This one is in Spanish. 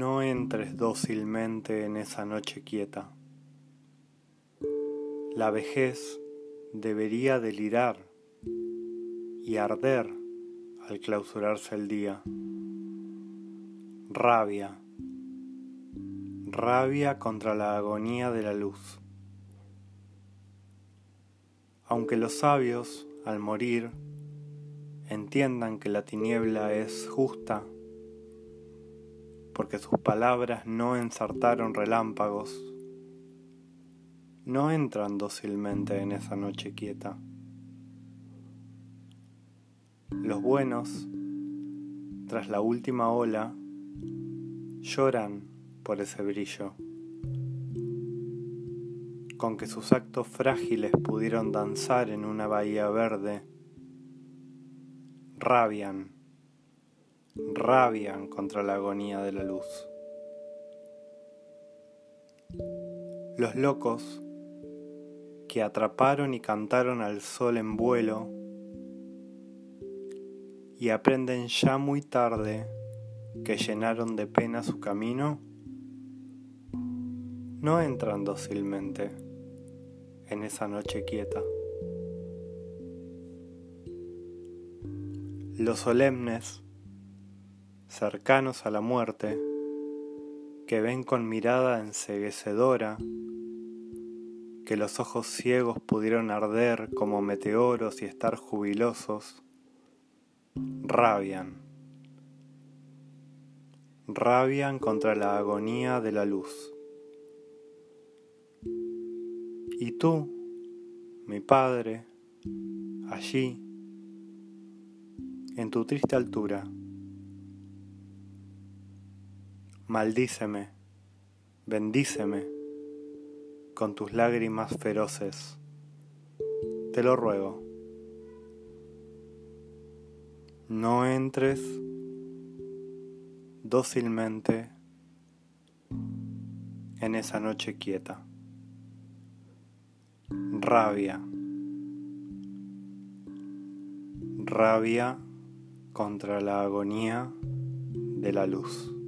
entres dócilmente en esa noche quieta. La vejez debería delirar y arder al clausurarse el día. Rabia, rabia contra la agonía de la luz. Aunque los sabios, al morir, entiendan que la tiniebla es justa, porque sus palabras no ensartaron relámpagos, no entran dócilmente en esa noche quieta. Los buenos, tras la última ola, lloran por ese brillo, con que sus actos frágiles pudieron danzar en una bahía verde, rabian, rabian contra la agonía de la luz. Los locos que atraparon y cantaron al sol en vuelo y aprenden ya muy tarde que llenaron de pena su camino, no entran dócilmente en esa noche quieta. Los solemnes, cercanos a la muerte, que ven con mirada enseguecedora, que los ojos ciegos pudieron arder como meteoros y estar jubilosos, rabian, rabian contra la agonía de la luz. Y tú, mi Padre, allí, en tu triste altura, maldíceme, bendíceme con tus lágrimas feroces, te lo ruego. no entres dócilmente en esa noche quieta. Rabia. Rabia contra la agonía de la luz.